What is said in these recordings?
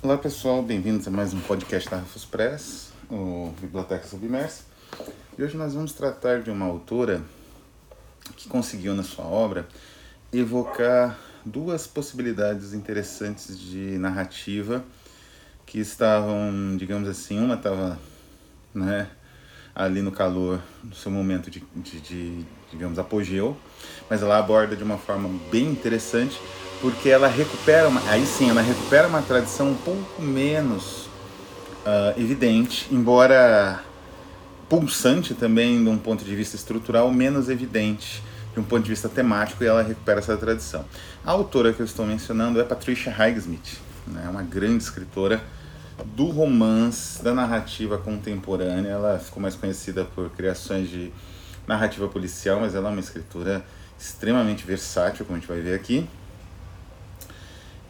Olá pessoal, bem-vindos a mais um podcast da Rufus Press, o Biblioteca Submersa. E hoje nós vamos tratar de uma autora que conseguiu na sua obra evocar duas possibilidades interessantes de narrativa que estavam, digamos assim, uma estava né, ali no calor do seu momento de, de, de, digamos, apogeu, mas ela aborda de uma forma bem interessante porque ela recupera, uma, aí sim, ela recupera uma tradição um pouco menos uh, evidente, embora pulsante também de um ponto de vista estrutural, menos evidente de um ponto de vista temático, e ela recupera essa tradição. A autora que eu estou mencionando é Patricia Highsmith, né, uma grande escritora do romance, da narrativa contemporânea. Ela ficou mais conhecida por criações de narrativa policial, mas ela é uma escritora extremamente versátil, como a gente vai ver aqui.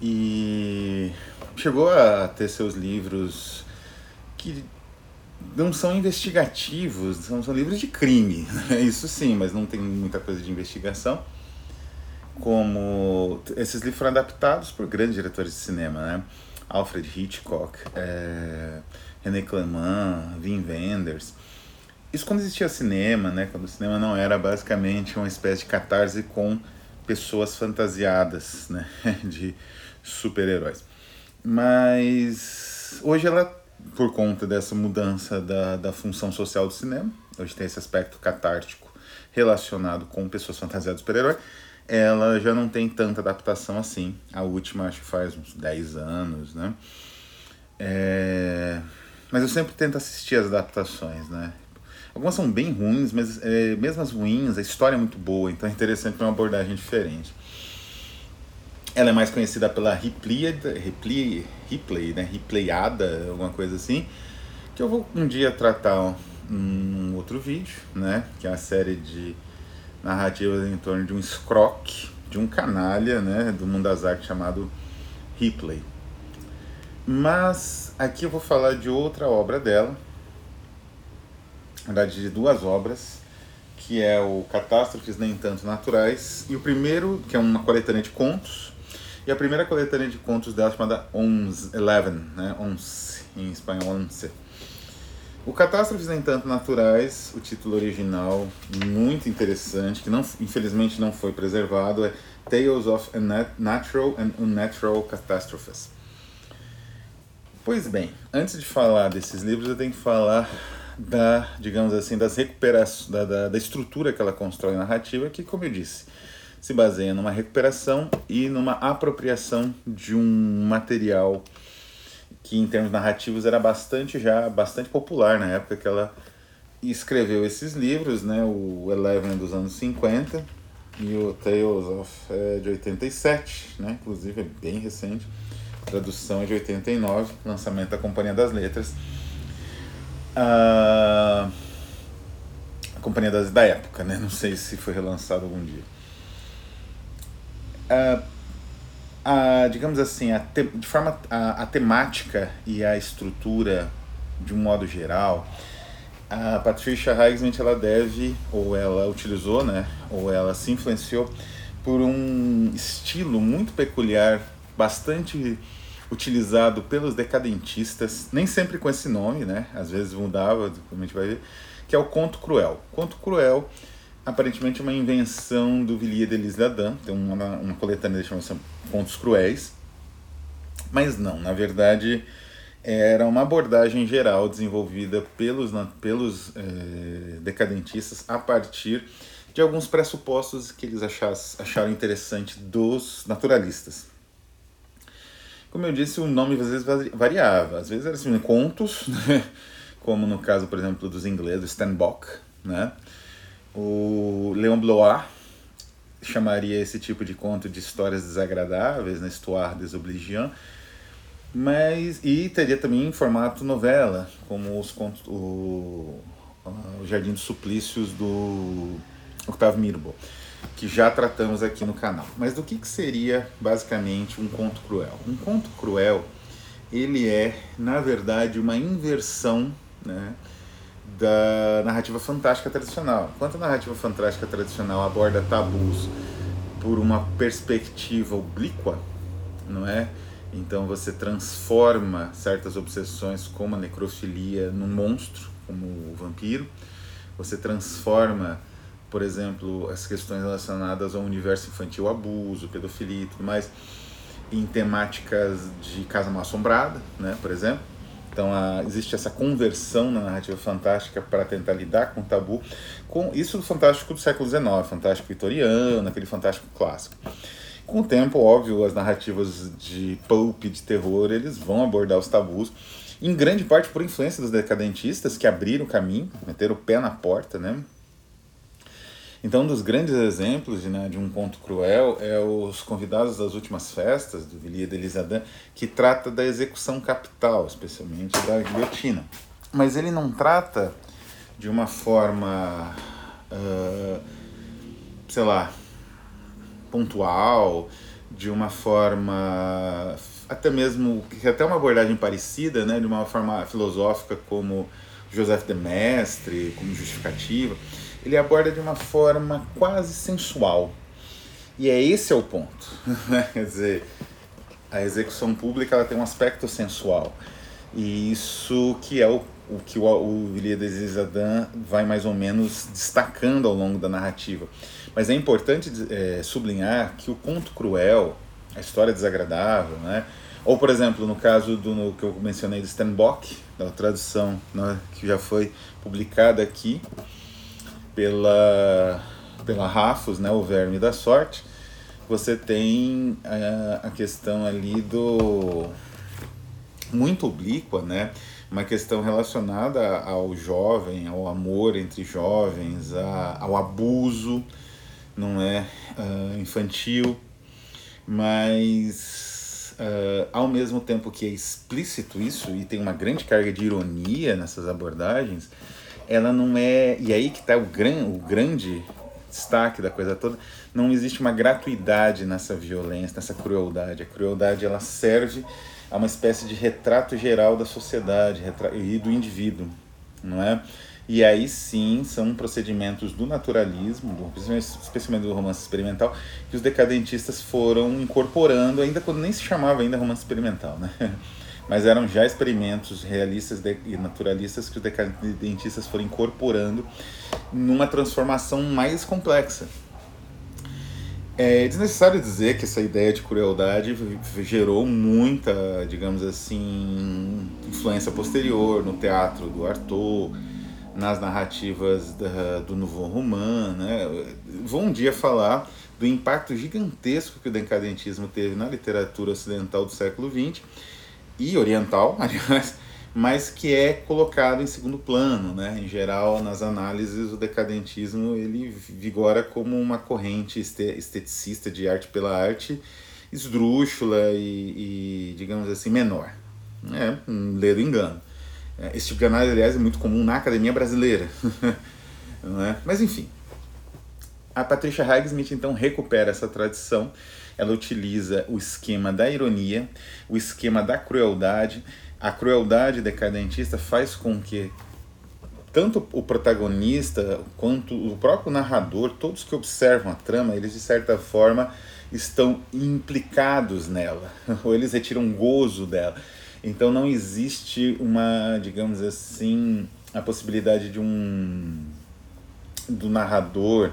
E chegou a ter seus livros que não são investigativos, são, são livros de crime, isso sim, mas não tem muita coisa de investigação. Como esses livros foram adaptados por grandes diretores de cinema, né? Alfred Hitchcock, é, René Clément, Wim Wenders. Isso quando existia cinema, né? Quando o cinema não era basicamente uma espécie de catarse com pessoas fantasiadas, né? De super-heróis. Mas hoje ela, por conta dessa mudança da, da função social do cinema, hoje tem esse aspecto catártico relacionado com pessoas fantasiadas super-herói, ela já não tem tanta adaptação assim. A última acho que faz uns 10 anos, né? É... Mas eu sempre tento assistir as adaptações, né? Algumas são bem ruins, mas é, mesmo as ruins, a história é muito boa, então é interessante uma abordagem diferente. Ela é mais conhecida pela Ripley, Ripley, né? Replayada, alguma coisa assim, que eu vou um dia tratar um outro vídeo, né? Que é a série de narrativas em torno de um escroque, de um canalha, né? Do mundo das artes chamado Ripley. Mas aqui eu vou falar de outra obra dela, na verdade de duas obras, que é o Catástrofes Nem Tanto Naturais, e o primeiro, que é uma coletânea de contos, e a primeira coletânea de contos dela chamada Onze, Eleven, né? Onze, em espanhol, Onze. O Catástrofes Nem Tanto Naturais, o título original, muito interessante, que não, infelizmente não foi preservado, é Tales of Natural and Unnatural Catastrophes. Pois bem, antes de falar desses livros, eu tenho que falar da, digamos assim, das recuperações, da, da, da estrutura que ela constrói narrativa, que, como eu disse, se baseia numa recuperação e numa apropriação de um material que em termos narrativos era bastante já bastante popular na época que ela escreveu esses livros, né, o Eleven dos anos 50 e o Tales of é, de 87, né, inclusive é bem recente, tradução é de 89, lançamento da Companhia das Letras. Ah, a Companhia das da época, né, não sei se foi relançado algum dia a, digamos assim, a te, de forma a, a temática e a estrutura de um modo geral, a Patricia Highsmith ela deve ou ela utilizou, né, ou ela se influenciou por um estilo muito peculiar, bastante utilizado pelos decadentistas, nem sempre com esse nome, né? Às vezes mudava, como a gente vai ver, que é o conto cruel. Conto cruel aparentemente uma invenção do Villiers de L'Isle-Adam, tem uma, uma coletânea que chama Contos Cruéis, mas não, na verdade era uma abordagem geral desenvolvida pelos, pelos é, decadentistas a partir de alguns pressupostos que eles achassem, acharam interessante dos naturalistas. Como eu disse, o nome às vezes variava, às vezes era assim, contos, né? como no caso, por exemplo, dos ingleses, Stanbock, né? O Leon Blois chamaria esse tipo de conto de histórias desagradáveis, na Histoire des mas e teria também em formato novela, como os contos, o, o Jardim dos Suplícios do Octave Mirbeau, que já tratamos aqui no canal. Mas do que, que seria basicamente um conto cruel? Um conto cruel, ele é, na verdade, uma inversão, né? Da narrativa fantástica tradicional. Enquanto a narrativa fantástica tradicional aborda tabus por uma perspectiva oblíqua, não é? Então você transforma certas obsessões como a necrofilia num monstro, como o vampiro. Você transforma, por exemplo, as questões relacionadas ao universo infantil, abuso, pedofilia e tudo mais, em temáticas de casa mal assombrada, né, por exemplo. Então a, existe essa conversão na narrativa fantástica para tentar lidar com o tabu, com isso do fantástico do século XIX, fantástico vitoriano, aquele fantástico clássico. Com o tempo, óbvio, as narrativas de pulp, de terror, eles vão abordar os tabus, em grande parte por influência dos decadentistas que abriram o caminho, meteram o pé na porta, né? Então, um dos grandes exemplos de, né, de um conto cruel é os convidados das últimas festas, do Villiers de que trata da execução capital, especialmente da guilhotina. Mas ele não trata de uma forma, uh, sei lá, pontual, de uma forma até mesmo que até uma abordagem parecida, né, de uma forma filosófica como Joseph de Mestre, como justificativa, ele aborda de uma forma quase sensual. E é esse é o ponto. Quer dizer, a execução pública ela tem um aspecto sensual. E isso que é o, o que o, o de Adam vai mais ou menos destacando ao longo da narrativa. Mas é importante é, sublinhar que o conto cruel, a história desagradável, né? ou por exemplo, no caso do no, que eu mencionei de Stenbock, da tradução né, que já foi publicada aqui pela, pela Rafos, né, o Verme da Sorte, você tem a, é, a questão ali do muito oblíqua, né? uma questão relacionada ao jovem, ao amor entre jovens, a, ao abuso, não é uh, infantil, mas uh, ao mesmo tempo que é explícito isso e tem uma grande carga de ironia nessas abordagens, ela não é e aí que está o, gran, o grande destaque da coisa toda, não existe uma gratuidade nessa violência, nessa crueldade. A crueldade ela serve a uma espécie de retrato geral da sociedade e do indivíduo, não é? E aí sim são procedimentos do naturalismo, especialmente do romance experimental, que os decadentistas foram incorporando, ainda quando nem se chamava ainda romance experimental, né? Mas eram já experimentos realistas e naturalistas que os decadentistas foram incorporando numa transformação mais complexa. É desnecessário dizer que essa ideia de crueldade gerou muita, digamos assim, influência posterior no teatro do Artaud, nas narrativas da, do Nouveau Roman, né? Vou um dia falar do impacto gigantesco que o decadentismo teve na literatura ocidental do século XX e oriental, aliás, mas que é colocado em segundo plano, né? Em geral, nas análises, o decadentismo ele vigora como uma corrente esteticista de arte pela arte, esdrúxula e, e digamos assim, menor. É um ledo engano. Esse tipo de análise, aliás, é muito comum na academia brasileira. não é? Mas, enfim. A Patricia Highsmith, então, recupera essa tradição. Ela utiliza o esquema da ironia, o esquema da crueldade. A crueldade decadentista faz com que tanto o protagonista quanto o próprio narrador, todos que observam a trama, eles de certa forma estão implicados nela, ou eles retiram gozo dela. Então não existe uma, digamos assim, a possibilidade de um do narrador,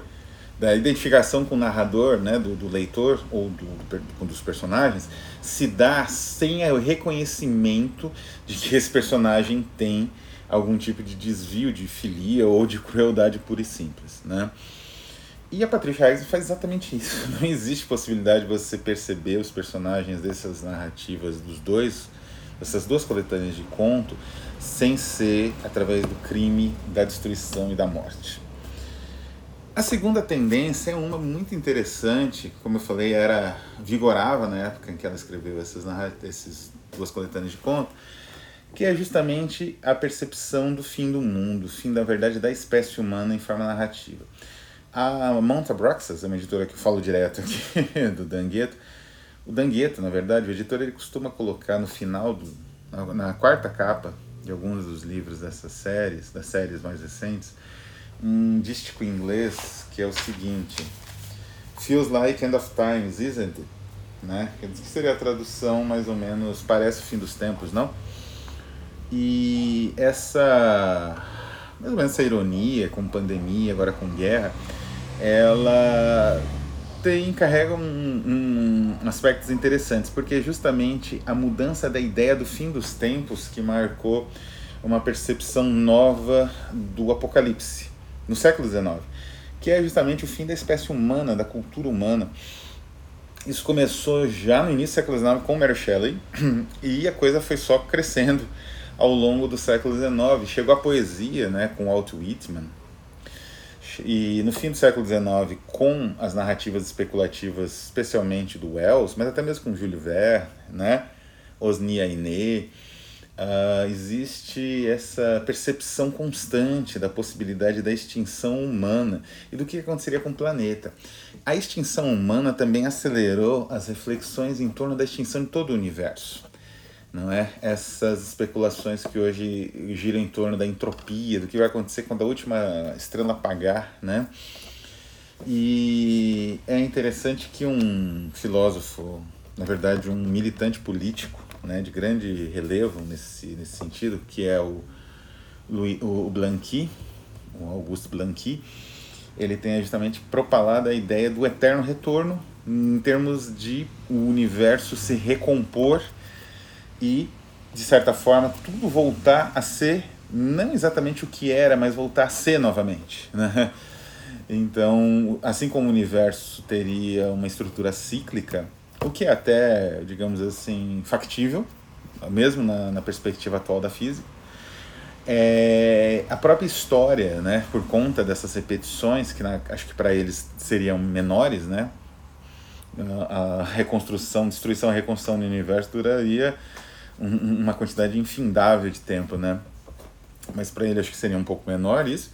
da identificação com o narrador, né, do, do leitor ou do, do, dos personagens, se dá sem o reconhecimento de que esse personagem tem algum tipo de desvio de filia ou de crueldade pura e simples, né? E a Patricia Hayes faz exatamente isso. Não existe possibilidade de você perceber os personagens dessas narrativas dos dois essas duas coletâneas de conto sem ser através do crime, da destruição e da morte. A segunda tendência é uma muito interessante, como eu falei, era vigorava na época em que ela escreveu essas, essas duas coletâneas de conto, que é justamente a percepção do fim do mundo, fim da verdade da espécie humana em forma narrativa. A Monta Broxas, uma editora que eu falo direto aqui, do Dangueto, o Dangueto, na verdade, o editor ele costuma colocar no final, do, na, na quarta capa de alguns dos livros dessas séries, das séries mais recentes, um dístico em inglês que é o seguinte: Feels like end of times, isn't it? né? Que seria a tradução mais ou menos parece o fim dos tempos, não? E essa mais ou menos essa ironia com pandemia, agora com guerra, ela tem carrega um, um, aspectos interessantes, porque justamente a mudança da ideia do fim dos tempos que marcou uma percepção nova do apocalipse no século XIX, que é justamente o fim da espécie humana, da cultura humana. Isso começou já no início do século XIX com Mary Shelley e a coisa foi só crescendo ao longo do século XIX. Chegou a poesia, né, com Walt Whitman, e no fim do século XIX, com as narrativas especulativas, especialmente do Wells, mas até mesmo com Júlio Verne, né? Osni Ainé, uh, existe essa percepção constante da possibilidade da extinção humana e do que aconteceria com o planeta. A extinção humana também acelerou as reflexões em torno da extinção de todo o universo não é? Essas especulações que hoje giram em torno da entropia, do que vai acontecer quando a última estrela apagar, né? E é interessante que um filósofo, na verdade um militante político, né, de grande relevo nesse, nesse sentido, que é o, Louis, o Blanqui, o Augusto Blanqui, ele tem justamente propalado a ideia do eterno retorno em termos de o universo se recompor e, de certa forma, tudo voltar a ser não exatamente o que era, mas voltar a ser novamente. Né? Então, assim como o universo teria uma estrutura cíclica, o que é até, digamos assim, factível, mesmo na, na perspectiva atual da física, é, a própria história, né, por conta dessas repetições, que na, acho que para eles seriam menores, né, a, reconstrução, destruição e reconstrução do universo duraria um, uma quantidade infindável de tempo, né? Mas para ele acho que seria um pouco menor isso.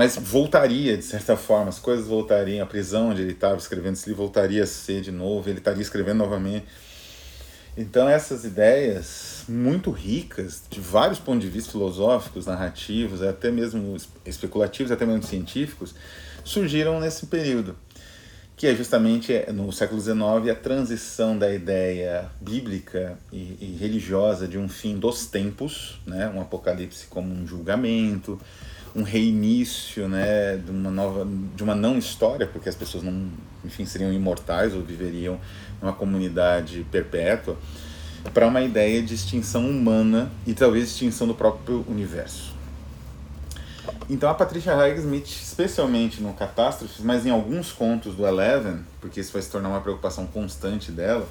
Mas voltaria, de certa forma, as coisas voltariam, a prisão onde ele estava escrevendo esse livro voltaria a ser de novo, ele estaria escrevendo novamente. Então essas ideias muito ricas, de vários pontos de vista filosóficos, narrativos, até mesmo especulativos, até mesmo científicos, surgiram nesse período que é justamente é, no século XIX a transição da ideia bíblica e, e, religiosa de um fim dos tempos, né, um apocalipse como um julgamento, um reinício, né, de uma nova, de uma não história, porque as pessoas não, enfim, seriam imortais ou viveriam numa comunidade perpétua, para uma ideia de extinção humana e talvez extinção do próprio universo. Então a Patricia Highsmith, especialmente no Catástrofes, mas em alguns contos do Eleven, porque isso vai se tornar uma preocupação constante dela,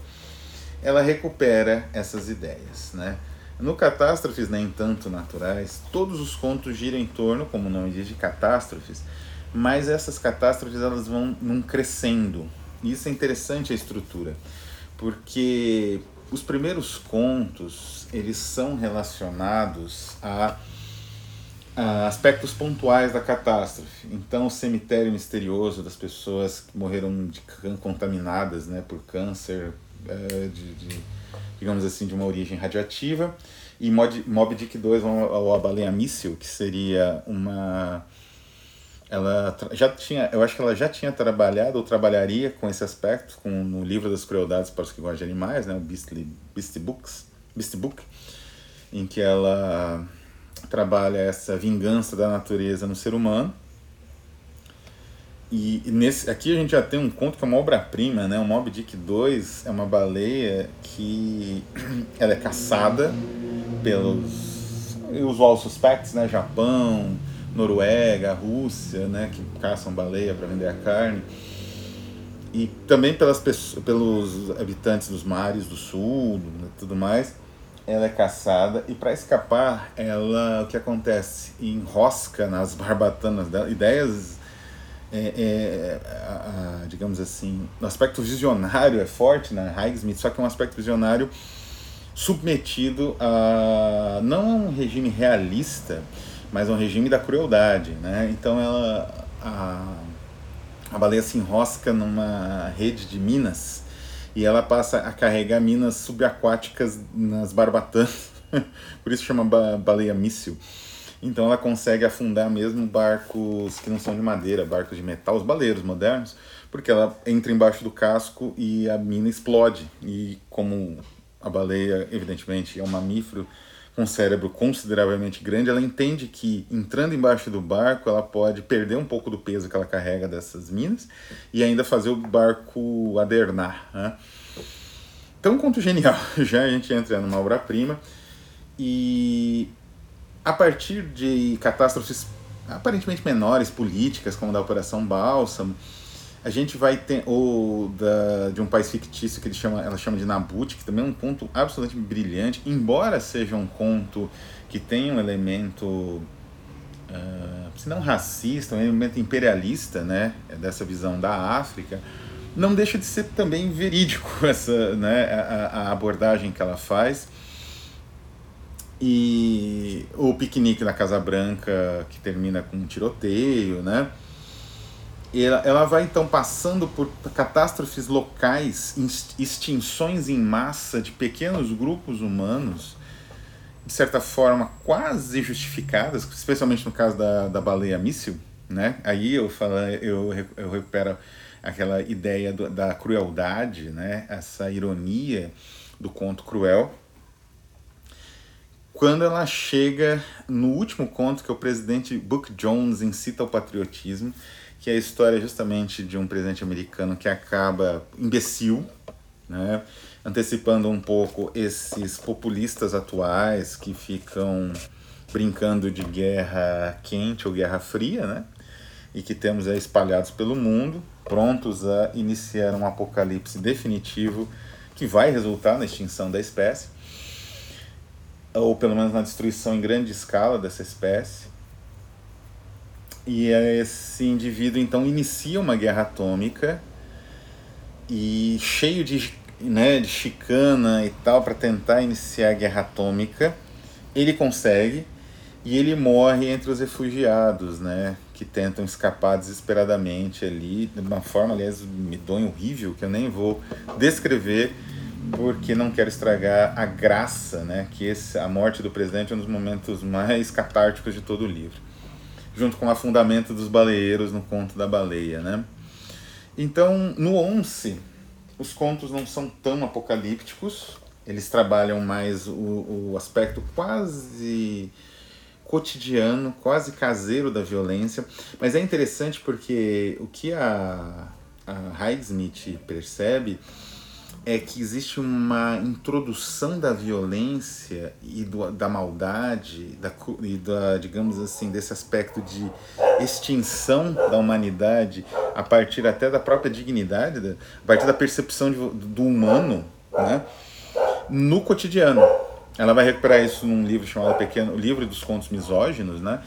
ela recupera essas ideias, né? No Catástrofes Nem Tanto Naturais, todos os contos giram em torno, como o nome diz, de catástrofes, mas essas catástrofes elas vão num crescendo. E isso é interessante a estrutura, porque os primeiros contos, eles são relacionados a aspectos pontuais da catástrofe. Então, o cemitério misterioso das pessoas que morreram de contaminadas né, por câncer, de, de, digamos assim, de uma origem radioativa. E Mob Dick 2, ou a baleia míssil, que seria uma. Ela já tinha, eu acho que ela já tinha trabalhado ou trabalharia com esse aspecto com, no livro das crueldades para os que gostam de animais, né, o Beastly, Beast Books, Beast Book, em que ela trabalha essa vingança da natureza no ser humano. E nesse, aqui a gente já tem um conto que é uma obra-prima, né? O Moby Dick 2 é uma baleia que ela é caçada pelos usual suspects, né? Japão, Noruega, Rússia, né? Que caçam baleia para vender a carne. E também pelas pessoas, pelos habitantes dos mares do sul, né? tudo mais ela é caçada e para escapar, ela o que acontece? Enrosca nas barbatanas dela ideias, é, é, a, a, digamos assim, o aspecto visionário é forte na né? Só que é um aspecto visionário submetido a não a um regime realista, mas a um regime da crueldade, né? Então ela a, a baleia se enrosca numa rede de minas e ela passa a carregar minas subaquáticas nas barbatanas, por isso chama baleia míssil. Então ela consegue afundar mesmo barcos que não são de madeira, barcos de metal, os baleiros modernos, porque ela entra embaixo do casco e a mina explode. E como a baleia, evidentemente, é um mamífero com um cérebro consideravelmente grande, ela entende que entrando embaixo do barco ela pode perder um pouco do peso que ela carrega dessas minas e ainda fazer o barco adernar. Né? Então, um conto genial. Já a gente entra numa obra-prima e a partir de catástrofes aparentemente menores, políticas, como da Operação Bálsamo, a gente vai ter ou da, de um país fictício que ele chama, ela chama de Nabut, que também é um conto absolutamente brilhante, embora seja um conto que tem um elemento, uh, se não racista, um elemento imperialista, né, dessa visão da África, não deixa de ser também verídico essa, né, a, a abordagem que ela faz. E o piquenique na Casa Branca, que termina com um tiroteio, né? ela, ela vai então passando por catástrofes locais, extinções em massa de pequenos grupos humanos, de certa forma quase justificadas, especialmente no caso da, da baleia míssil, né? Aí eu falo, eu, eu recupero aquela ideia do, da crueldade, né? Essa ironia do conto cruel. Quando ela chega no último conto, que é o presidente Book Jones incita ao patriotismo, que é a história justamente de um presidente americano que acaba imbecil, né? antecipando um pouco esses populistas atuais que ficam brincando de guerra quente ou guerra fria, né? e que temos aí espalhados pelo mundo, prontos a iniciar um apocalipse definitivo que vai resultar na extinção da espécie, ou pelo menos na destruição em grande escala dessa espécie. E esse indivíduo então inicia uma guerra atômica e cheio de, né, de chicana e tal para tentar iniciar a guerra atômica, ele consegue e ele morre entre os refugiados, né, que tentam escapar desesperadamente ali, de uma forma, aliás, medonha, horrível, que eu nem vou descrever, porque não quero estragar a graça, né, que esse, a morte do presidente é um dos momentos mais catárticos de todo o livro junto com o afundamento dos baleeiros no conto da baleia, né? Então, no Once, os contos não são tão apocalípticos, eles trabalham mais o, o aspecto quase cotidiano, quase caseiro da violência, mas é interessante porque o que a, a percebe é que existe uma introdução da violência e do, da maldade da, e da, digamos assim, desse aspecto de extinção da humanidade a partir até da própria dignidade, da, a partir da percepção de, do humano, né, no cotidiano. Ela vai recuperar isso num livro chamado Pequeno Livro dos Contos Misóginos, né?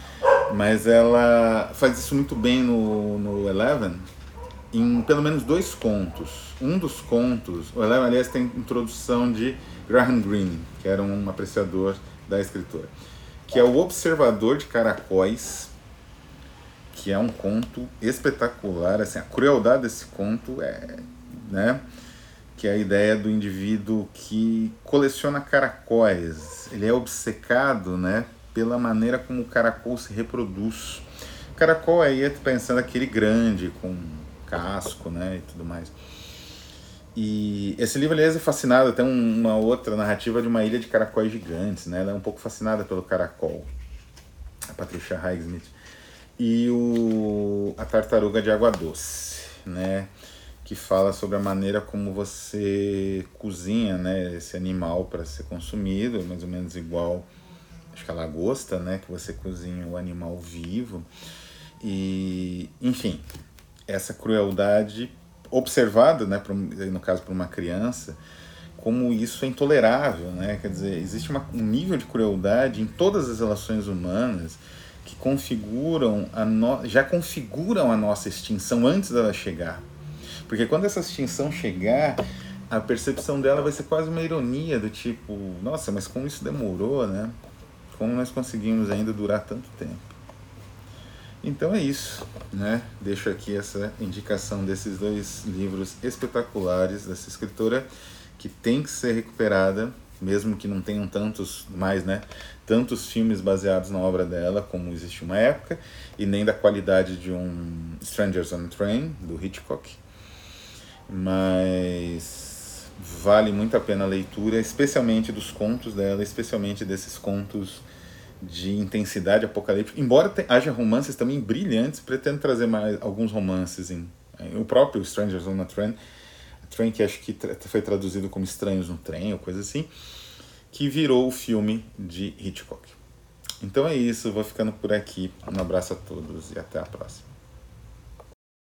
Mas ela faz isso muito bem no, no Eleven, em pelo menos dois contos. Um dos contos, o aliás, tem introdução de Graham Greene, que era um apreciador da escritora, que é O Observador de Caracóis, que é um conto espetacular. Assim, a crueldade desse conto é. Né, que é a ideia do indivíduo que coleciona caracóis. Ele é obcecado né, pela maneira como o caracol se reproduz. Caracol aí é pensando aquele grande, com casco, né, e tudo mais. E esse livro, aliás, é fascinado, tem uma outra narrativa de uma ilha de caracóis gigantes, né, ela é um pouco fascinada pelo caracol, a Patricia Highsmith. E o, a tartaruga de água doce, né, que fala sobre a maneira como você cozinha, né, esse animal para ser consumido, mais ou menos igual, acho que a lagosta, né, que você cozinha o animal vivo. E, enfim, essa crueldade observada, né, no caso por uma criança, como isso é intolerável, né? Quer dizer, existe uma, um nível de crueldade em todas as relações humanas que configuram a no, já configuram a nossa extinção antes dela chegar. Porque quando essa extinção chegar, a percepção dela vai ser quase uma ironia do tipo, nossa, mas como isso demorou, né? Como nós conseguimos ainda durar tanto tempo? Então é isso, né? Deixo aqui essa indicação desses dois livros espetaculares dessa escritora que tem que ser recuperada, mesmo que não tenham tantos mais, né? Tantos filmes baseados na obra dela como existe uma época e nem da qualidade de um Strangers on a Train do Hitchcock. mas vale muito a pena a leitura, especialmente dos contos dela, especialmente desses contos de intensidade apocalíptica. Embora te, haja romances também brilhantes, pretendo trazer mais alguns romances em, em o próprio Strangers on a Train, Train que acho que tra foi traduzido como Estranhos no Trem ou coisa assim, que virou o filme de Hitchcock. Então é isso, vou ficando por aqui. Um abraço a todos e até a próxima.